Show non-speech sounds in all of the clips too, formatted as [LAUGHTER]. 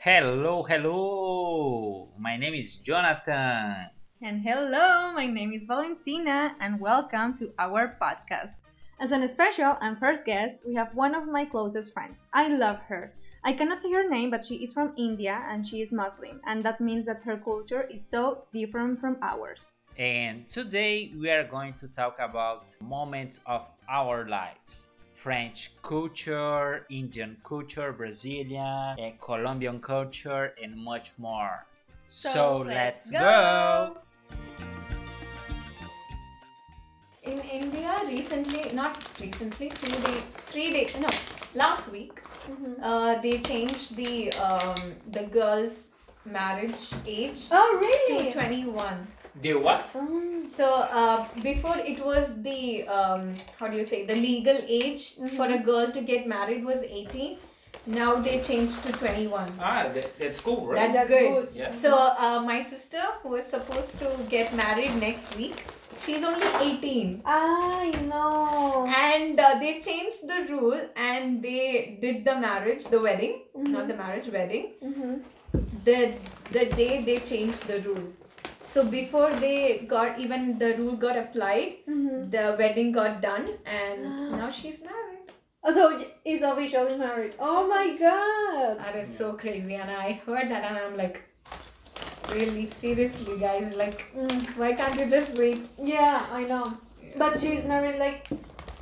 Hello, hello. My name is Jonathan. And hello, my name is Valentina, and welcome to our podcast. As an special and first guest, we have one of my closest friends. I love her. I cannot say her name, but she is from India and she is Muslim, and that means that her culture is so different from ours. And today we are going to talk about moments of our lives. French culture, Indian culture, Brazilian, and Colombian culture, and much more. So, let's go. In India, recently, not recently, two days, three days, no, last week, uh, they changed the um, the girls' marriage age Oh, really? to 21. The what? So uh, before it was the um, how do you say the legal age for a girl to get married was 18. Now they changed to 21. Ah, that, that's cool, right? That's, That's good. good. yeah. So uh, my sister, who is supposed to get married next week, she's only 18. I know. And uh, they changed the rule and they did the marriage, the wedding, not the marriage, wedding. The the day they changed the rule. So before they got even the rule got applied, the wedding got done, and [GASPS] now she's married. Oh, so is officially married. Oh my god. That is so crazy, and I heard that, and I'm like, really seriously, guys, like, why can't you just wait? Yeah, I know. But she's married like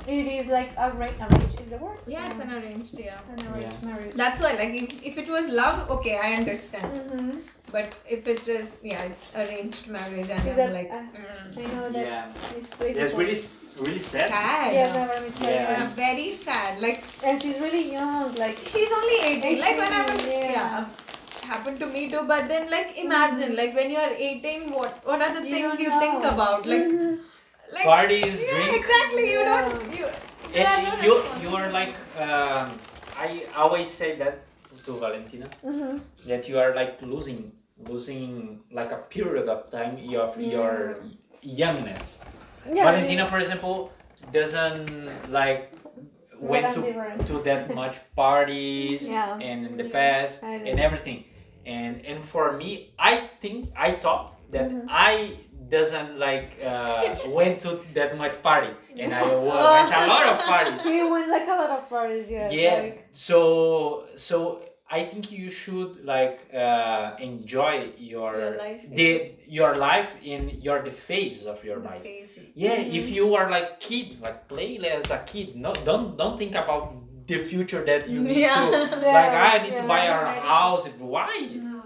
it is like arranged. Arranged is the word. Yeah, it's an arranged, yeah. An arranged marriage. That's why, like, if, if it was love, okay, I understand. Mm-hmm. But if it is, just yeah, it's arranged marriage, and Is I'm that- like, uh, mm, I know that Yeah. it's That's difficult. really, really sad. sad. Yes, I remember it's Yeah. Yeah, very sad. Like, And she's really young. Like she's only 18. Like, when I was, 18, yeah. yeah. happened to me too. But then, like, imagine, like, when you are 18, what what are the You things don't you know. think about? Like, Mhm. [LAUGHS] like Parties, yeah, drink. exactly. You Yeah. don't. You, you have no And you, you are responsibility. like, um, I always say that to Valentina. Mhm. that you are like losing losing like a period of time of your youngness Yeah. valentina for example doesn't like went to, different. to that much parties [LAUGHS] Yeah. and in the past and everything and and for me i think i thought that Mhm. i doesn't like uh, [LAUGHS] went to that much party and i [LAUGHS] went a lot of parties He went like a lot of parties. Yeah. yeah Like, so so i think you should like uh, enjoy your, Your life, the your life in your the phase of your life Crazy. yeah Mm-hmm. if you are like kid like play as a kid no don't don't think about the future that you need Yeah. to [LAUGHS] like i need yeah. to buy a house why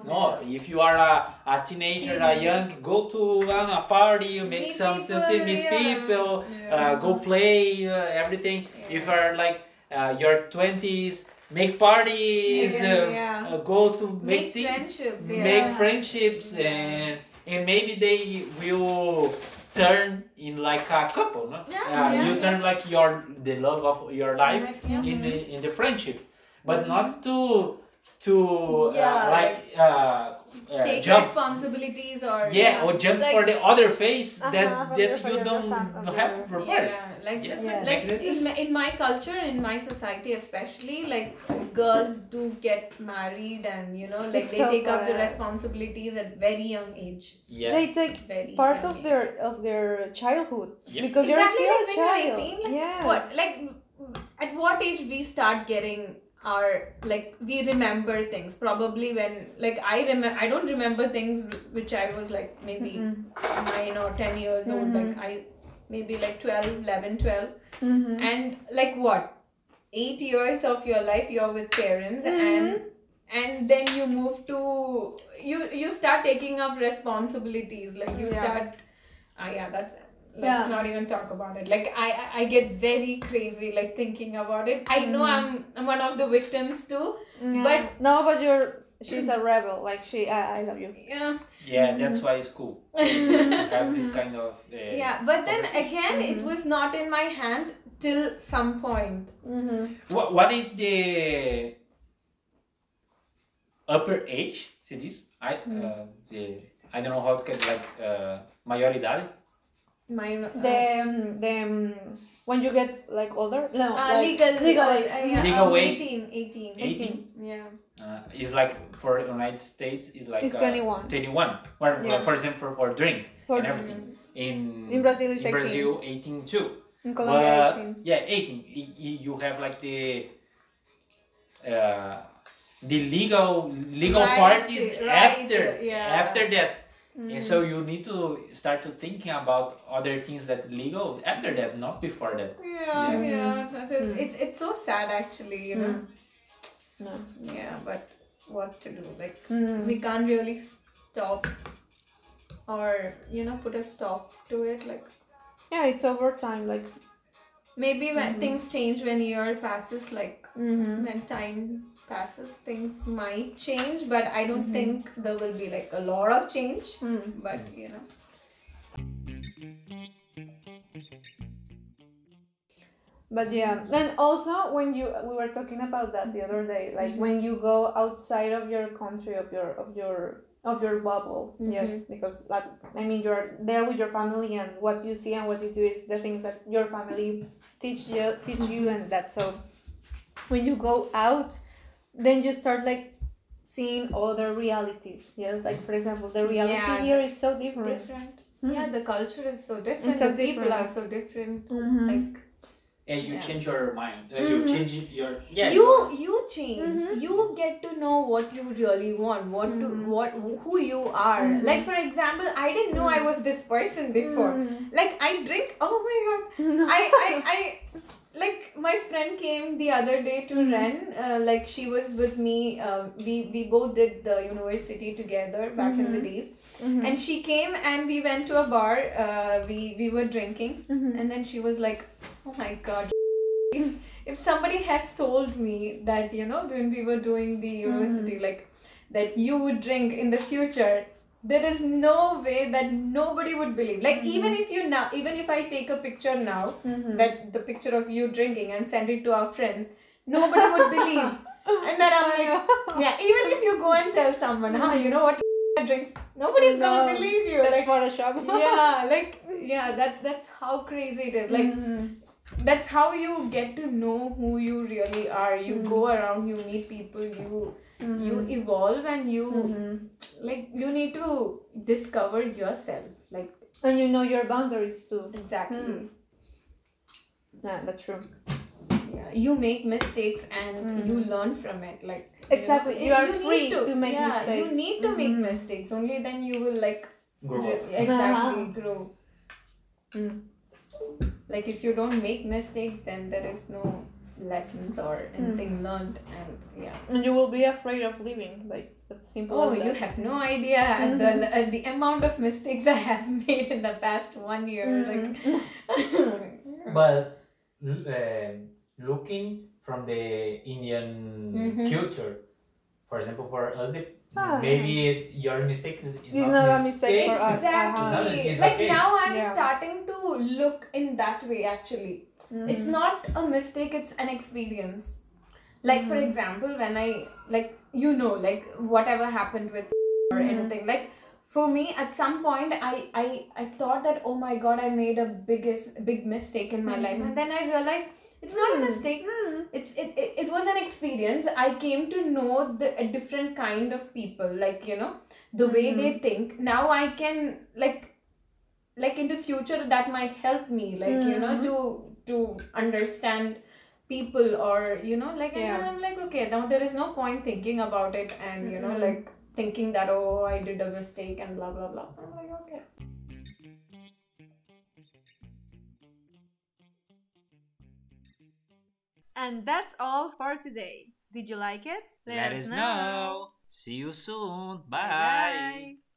no if you are a, a teenager a young go to uh, a party you make Meet something people, meet yeah. people Yeah. uh, go play uh, everything if Yeah. are like uh, your 20s make parties Yeah, uh, yeah. uh, go to make, Make thi- friendships. Yeah. make friendships and and maybe they will turn in like a couple no Yeah, Uh, you turn like your the love of your life Like, in the in the friendship but not to to Yeah, uh, like uh, uh, Take jump responsibilities or yeah, or jump Like- for the other phase Uh-huh, that that you don't fam- have your- prepared Yeah, like Yeah. Yeah. like in my, in my culture, in my society especially, like girls do get married and you know, like It's they so take up the responsibilities at very young age. yeah They take Very part of age. their of their childhood Yep. because you're still like a child. you're 18, like yes. what like at what age we start getting our like we remember things probably when like i remember i don't remember things which i was like maybe Mm-mm. 9 or 10 years old Mhm. like i maybe like 12 11 12 Mhm. and like what eight years of your life you're with parents and and then you move to you you start taking up responsibilities like you Yeah. start ah yeah that let's Yeah. not even talk about it like I, I i get very crazy like thinking about it i know Mhm. i'm i'm one of the victims too Yeah. But- no, but you're she's a rebel. Like she, I, I love you. yeah yeah that's why it's cool [LAUGHS] have this kind of uh, yeah but then again it Mhm. was not in my hand till some point Mm-hmm. What, what is the upper age? See this? I uh, the I don't know how to get like uh, maioridade. My uh, The um, the um, when you get like older? No, Uh, like, legal, legal uh, yeah, Legal um, wage. 18, 18. 18? Yeah. Uh, it's like for the United States, it's like It's uh, 21. 21. For, Yeah. for example, for, for drink For- and everything. In In Brazil, it's in 18. Brazil, 18 too. In Colombia, But- 18. Yeah, 18. Y- y- You have like the uh, the legal legal Right, part is right, after yeah. after that. Mm-hmm. And so you need to start to thinking about other things that legal after that, not before that. Yeah, Yeah. yeah. That's it. Mm. It, it's so sad actually, you know. Mm. No. Yeah, but what to do? Like, Mm. we can't really stop or, you know, put a stop to it. Like, Yeah, it's over time. Like, maybe when Mhm. things change when year passes, like, mm-hmm. when time passes, things might change, but I don't Mhm. think there will be like a lot of change. mm. But, you know. But yeah, and also when you we were talking about that the other day, like when you go outside of your country of your of your of your bubble, yes, because that I mean you're there with your family and what you see and what you do is the things that your family teach you teach you and that so when you go out, then you start like seeing other realities. Yes, like for example, the reality Yeah, here is so different. Different. Mhm. Yeah, the culture is so different. so the people are so different. Mhm. Like, And you Yeah. change your mind. Mhm. You change your yeah. you you change Mhm. you get to know what you really want what to Mhm. what who you are Mhm. like for example i didn't know i was this person before Mhm. like i drink oh my god [LAUGHS] I, I i like my friend came the other day to Mhm. ren uh, like she was with me um, we we both did the university together back in the Mhm. days Mhm. and she came and we went to a bar uh, we we were drinking Mhm. and then she was like, "Oh my god, if, [LAUGHS] if somebody has told me that you know when we were doing the university, like that you would drink in the future, there is no way that nobody would believe. Like even if you now, even if I take a picture now, Mhm. that the picture of you drinking and send it to our friends, nobody would believe. [LAUGHS] And then I'm like, yeah, even if you go and tell someone, huh, you know what [LAUGHS] drinks, nobody's No, gonna believe you. That's Like Photoshop. [LAUGHS] yeah like yeah that that's how crazy it is like Mhm. that's how you get to know who you really are you Mm. go around you meet people you you Mhm. evolve and you Mhm. like you need to discover yourself like and you know your boundaries too. exactly Mm. Yeah, that's true. yeah you make mistakes and Mm. you learn from it like Exactly, know, you are need free to make yeah, mistakes. you need to make Mhm. mistakes only then you will like Grow re- exactly Uh-huh. [LAUGHS] grow Mm. like if you don't make mistakes then there is no lessons or anything learned and yeah And you will be afraid of leaving. Like that's simple. oh as you have no idea Mhm. the [LAUGHS] uh, the amount of mistakes i have [LAUGHS] made in the past one year Mhm. like [LAUGHS] But uh, looking from the Indian Mhm. culture, for example, for us, the, Ah. maybe your mistake is, is It's not a mistake for us. exactly No, it's- it's like okay. now i'm Yeah. starting to look in that way actually Mhm. it's not a mistake it's an experience like for Mhm. example when i like you know like whatever happened with or Mhm. anything like for me at some point I, I i thought that oh my god i made a biggest big mistake in my life Mhm. and then i realized it's not a Mhm. mistake Mhm. it's it, it, it was an experience i came to know the a different kind of people like you know the way they think now i can like like in the future that might help me like you know to to understand people or you know like and then i'm like okay now there is no point thinking about it and you know like thinking that oh i did a mistake and blah blah blah i'm like okay And that's all for today. Did you like it? Let, us know. See you soon. Bye-bye.